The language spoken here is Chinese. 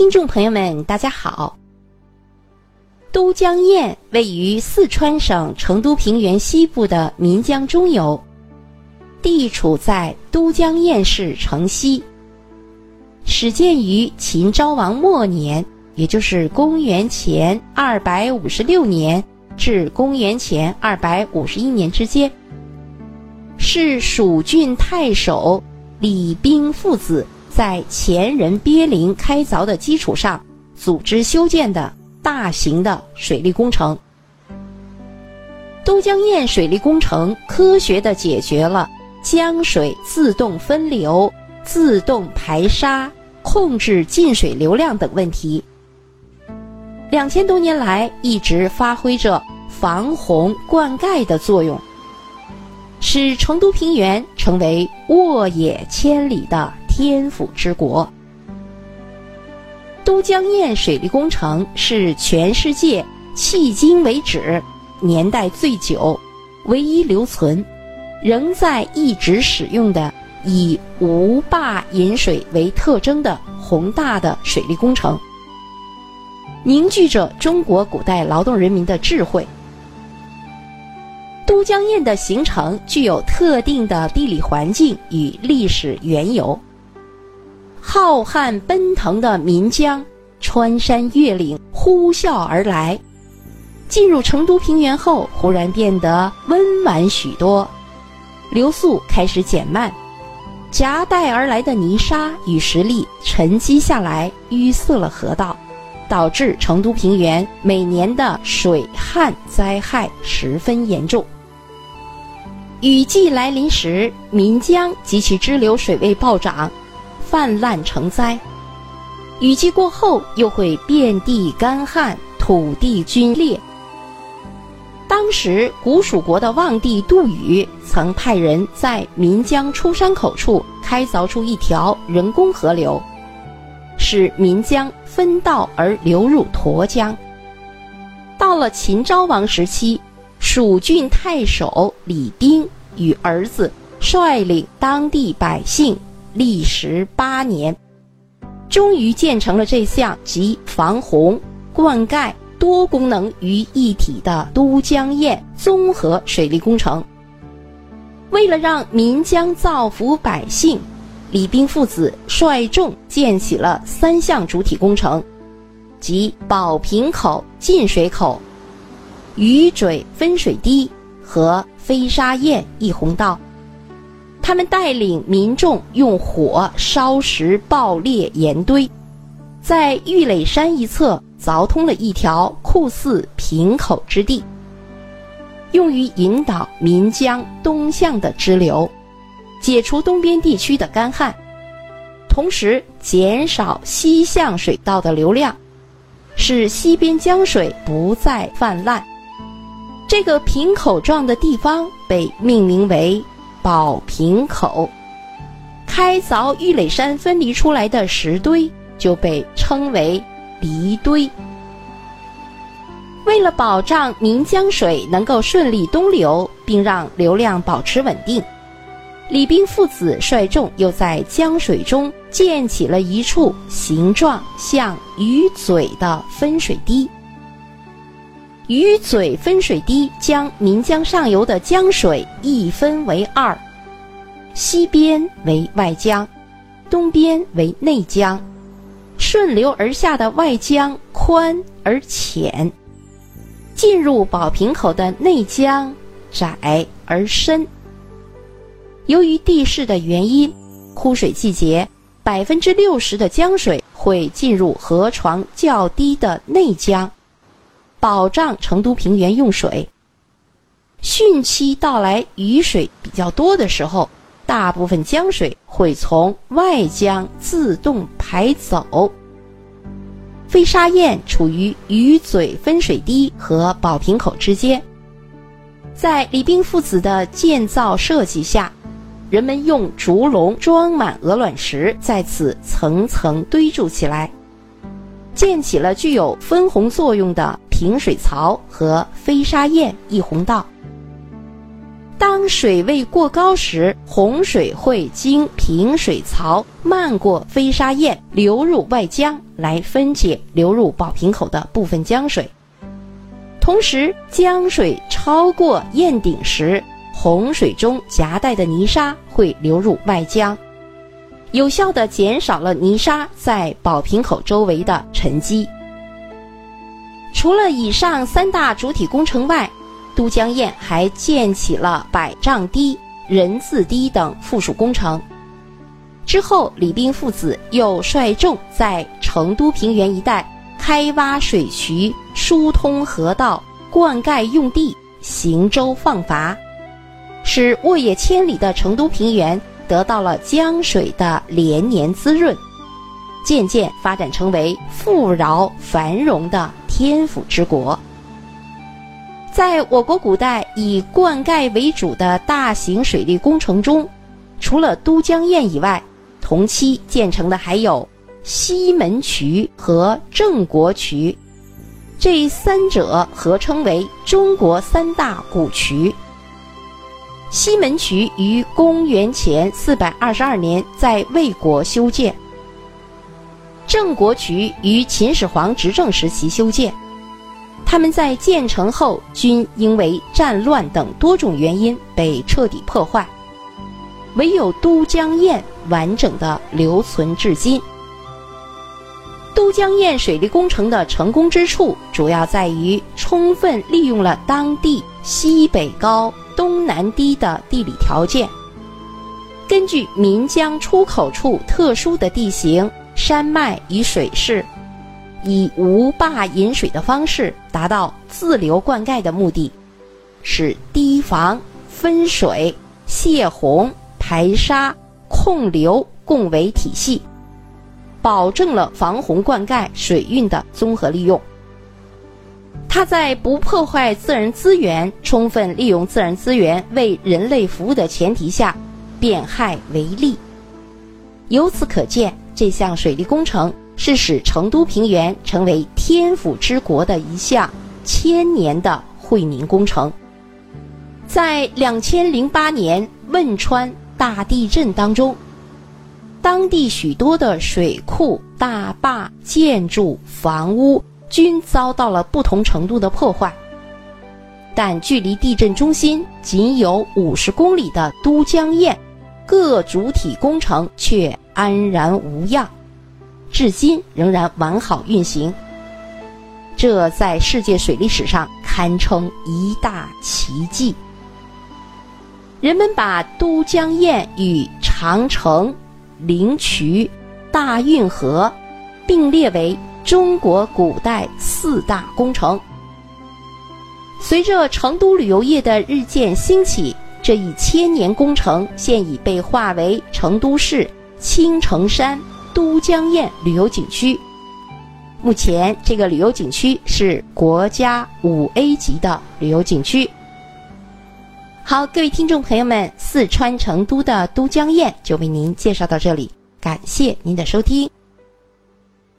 听众朋友们，大家好。都江堰位于四川省成都平原西部的岷江中游，地处在都江堰市城西。始建于秦昭王末年，也就是公元前二百五十六年至公元前二百五十一年之间，是蜀郡太守李冰父子在前人鳖灵开凿的基础上组织修建的大型的水利工程。都江堰水利工程科学地解决了江水自动分流、自动排沙。控制进水流量等问题，两千多年来一直发挥着防洪灌溉的作用，使成都平原成为沃野千里的天府之国。都江堰水利工程是全世界迄今为止年代最久、唯一留存、仍在一直使用的。以无坝引水为特征的宏大的水利工程，凝聚着中国古代劳动人民的智慧。都江堰的形成具有特定的地理环境与历史缘由。浩瀚奔腾的岷江穿山越岭呼啸而来，进入成都平原后，忽然变得温婉许多，流速开始减慢。夹带而来的泥沙与石粒沉积下来，淤塞了河道，导致成都平原每年的水旱灾害十分严重。雨季来临时，岷江及其支流水位暴涨，泛滥成灾；雨季过后，又会遍地干旱，土地龟裂。当时，古蜀国的望帝杜宇曾派人在岷江出山口处开凿出一条人工河流，使岷江分道而流入沱江。到了秦昭王时期，蜀郡太守李冰与儿子率领当地百姓，历时八年，终于建成了这项集防洪、灌溉。多功能于一体的都江堰综合水利工程。为了让岷江造福百姓，李冰父子率众建起了三项主体工程，即宝瓶口进水口、鱼嘴分水堤和飞沙堰一洪道。他们带领民众用火烧石爆裂岩堆，在玉垒山一侧。凿通了一条酷似瓶口之地，用于引导岷江东向的支流，解除东边地区的干旱，同时减少西向水道的流量，使西边江水不再泛滥。这个瓶口状的地方被命名为宝瓶口，开凿玉垒山分离出来的石堆就被称为。离堆。为了保障岷江水能够顺利东流，并让流量保持稳定，李冰父子率众又在江水中建起了一处形状像鱼嘴的分水堤。鱼嘴分水堤将岷江上游的江水一分为二，西边为外江，东边为内江。顺流而下的外江宽而浅，进入宝瓶口的内江窄而深。由于地势的原因，枯水季节百分之六十的江水会进入河床较低的内江，保障成都平原用水。汛期到来，雨水比较多的时候。大部分江水会从外江自动排走。飞沙堰处于鱼嘴分水堤和宝瓶口之间，在李冰父子的建造设计下，人们用竹笼装满鹅卵石，在此层层堆筑起来，建起了具有分洪作用的平水槽和飞沙堰一洪道。当水位过高时，洪水会经平水槽漫过飞沙堰流入外江，来分解流入宝瓶口的部分江水。同时，江水超过堰顶时，洪水中夹带的泥沙会流入外江，有效的减少了泥沙在宝瓶口周围的沉积。除了以上三大主体工程外，都江堰还建起了百丈堤、人字堤等附属工程。之后，李冰父子又率众在成都平原一带开挖水渠、疏通河道、灌溉用地、行舟放筏，使沃野千里的成都平原得到了江水的连年滋润，渐渐发展成为富饶繁荣的天府之国。在我国古代以灌溉为主的大型水利工程中，除了都江堰以外，同期建成的还有西门渠和郑国渠，这三者合称为中国三大古渠。西门渠于公元前四百二十二年在魏国修建，郑国渠于秦始皇执政时期修建。他们在建成后，均因为战乱等多种原因被彻底破坏，唯有都江堰完整的留存至今。都江堰水利工程的成功之处，主要在于充分利用了当地西北高、东南低的地理条件，根据岷江出口处特殊的地形、山脉与水势。以无坝引水的方式达到自流灌溉的目的，使堤防、分水、泄洪、排沙、控流共为体系，保证了防洪灌溉、水运的综合利用。它在不破坏自然资源、充分利用自然资源为人类服务的前提下，变害为利。由此可见，这项水利工程。是使成都平原成为天府之国的一项千年的惠民工程。在两千零八年汶川大地震当中，当地许多的水库、大坝、建筑、房屋均遭到了不同程度的破坏，但距离地震中心仅有五十公里的都江堰，各主体工程却安然无恙。至今仍然完好运行，这在世界水利史上堪称一大奇迹。人们把都江堰与长城、灵渠、大运河并列为中国古代四大工程。随着成都旅游业的日渐兴起，这一千年工程现已被划为成都市青城山。都江堰旅游景区，目前这个旅游景区是国家五 A 级的旅游景区。好，各位听众朋友们，四川成都的都江堰就为您介绍到这里，感谢您的收听。